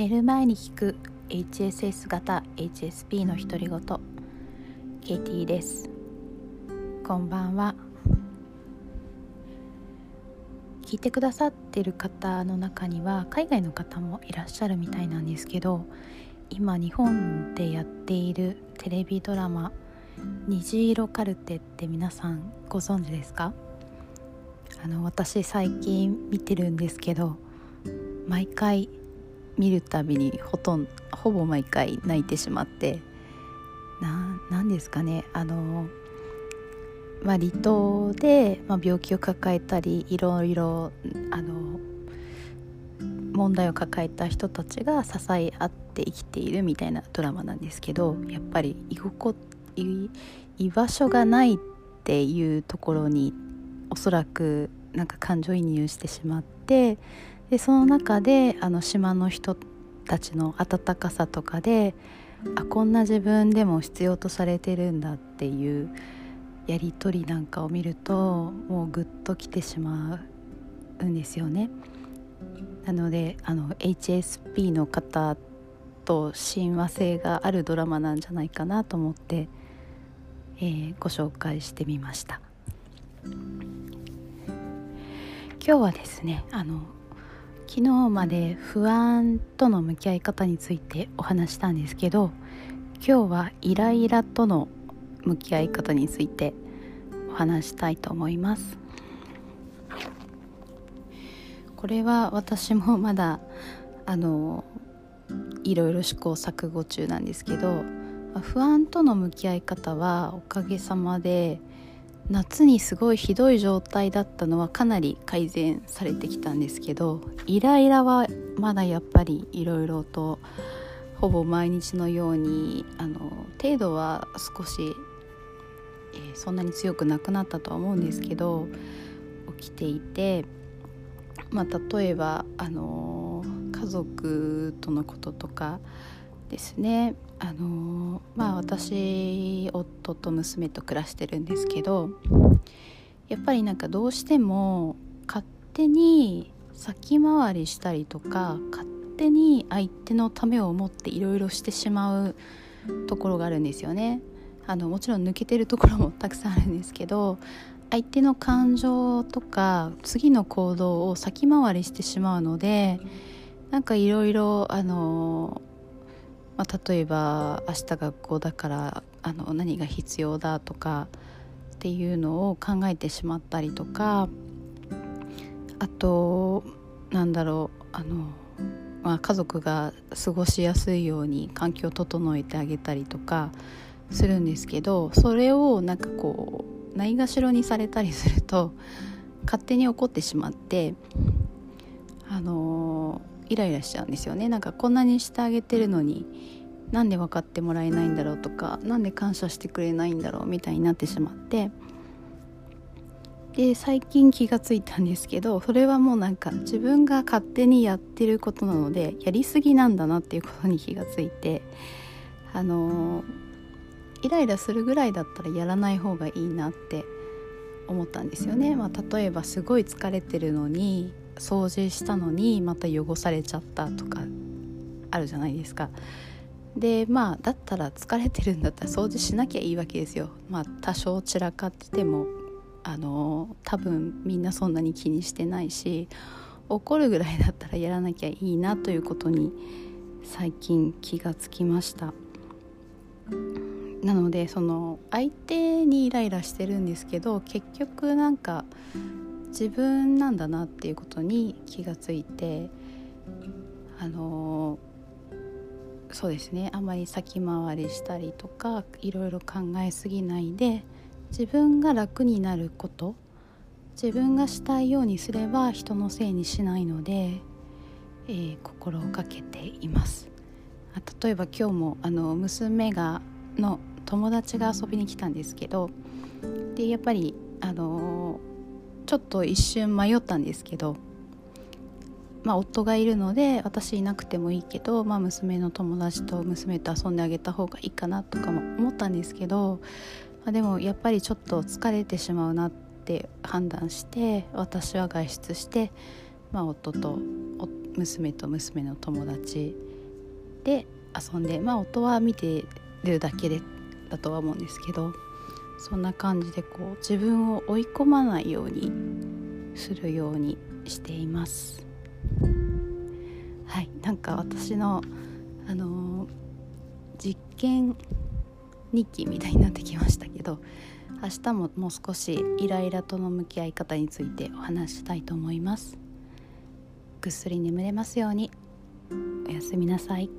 寝る前に聞く HSS 型 HSP の独り言。ケイティです。こんばんは。聞いてくださってる方の中には海外の方もいらっしゃるみたいなんですけど今日本でやっているテレビドラマ「虹色カルテ」って皆さんご存知ですか？あの私最近見てるんですけど毎回見るたびにほとんどほぼ毎回泣いてしまって何ですかね。あの、まあ、離島で、まあ、病気を抱えたりいろいろあの問題を抱えた人たちが支え合って生きているみたいなドラマなんですけどやっぱり居心居居場所がないっていうところにおそらくなんか感情移入してしまってでその中であの島の人たちの温かさとかであこんな自分でも必要とされてるんだっていうやり取りなんかを見るともうグッときてしまうんですよね。なのであの HSP の方と親和性があるドラマなんじゃないかなと思って、えー、ご紹介してみました今日はですねあの昨日まで不安との向き合い方についてお話したんですけど今日はイライラとの向き合い方についてお話したいと思います。これは私もまだあのいろいろ試行錯誤中なんですけど不安との向き合い方はおかげさまで夏にすごいひどい状態だったのはかなり改善されてきたんですけどイライラはまだやっぱりいろいろとほぼ毎日のようにあの程度は少し、えー、そんなに強くなくなったとは思うんですけど起きていてまあ、例えば、あの家族とのこととかですね、あのまあ、私夫と娘と暮らしてるんですけどやっぱりなんかどうしても勝手に先回りしたりとか勝手に相手のためを思っていろいろしてしまうところがあるんですよね。あのもちろん抜けてるところもたくさんあるんですけど相手の感情とか次の行動を先回りしてしまうのでなんかいろいろあの、まあ、例えば明日学校だからあの何が必要だとかっていうのを考えてしまったりとかあとなんだろうあの、まあ、家族が過ごしやすいように環境を整えてあげたりとかするんですけどそれをなんかこうないがしろにされたりすると勝手に怒ってしまってあのイライラしちゃうんですよね。なんかこんなにしてあげてるのになんで分かってもらえないんだろうとか何で感謝してくれないんだろうみたいになってしまって。で最近気がついたんですけどそれはもうなんか自分が勝手にやってることなのでやりすぎなんだなっていうことに気がついてあのイライラするぐらいだったらやらない方がいいなって思ったんですよね、まあ、例えばすごい疲れてるのに掃除したのにまた汚されちゃったとかあるじゃないですか。でまあだったら疲れてるんだったら掃除しなきゃいいわけですよ。まあ多少散らかっててもあの多分みんなそんなに気にしてないし怒るぐらいだったらやらなきゃいいなということに最近気がつきました。なのでその相手にイライラしてるんですけど結局なんか自分なんだなっていうことに気がついてあのそうですねあまり先回りしたりとかいろいろ考えすぎないで自分が楽になること自分がしたいようにすれば人のせいにしないので、えー、心をかけています。あ例えば今日もあの娘がの友達が遊びに来たんですけどでやっぱりあのちょっと一瞬迷ったんですけどまあ、夫がいるので私いなくてもいいけど、まあ、娘の友達と娘と遊んであげた方がいいかなとかも思ったんですけど、まあ、でもやっぱりちょっと疲れてしまうなって判断して私は外出して、まあ、夫と娘と娘の友達で遊んでまあ音は見てるだけでだとは思うんですけどそんな感じでこう自分を追い込まないようにするようにしています。はいなんか私のあのー、実験日記みたいになってきましたけど明日ももう少しイライラとの向き合い方についてお話したいと思います。ぐっすり眠れますように。おやすみなさい。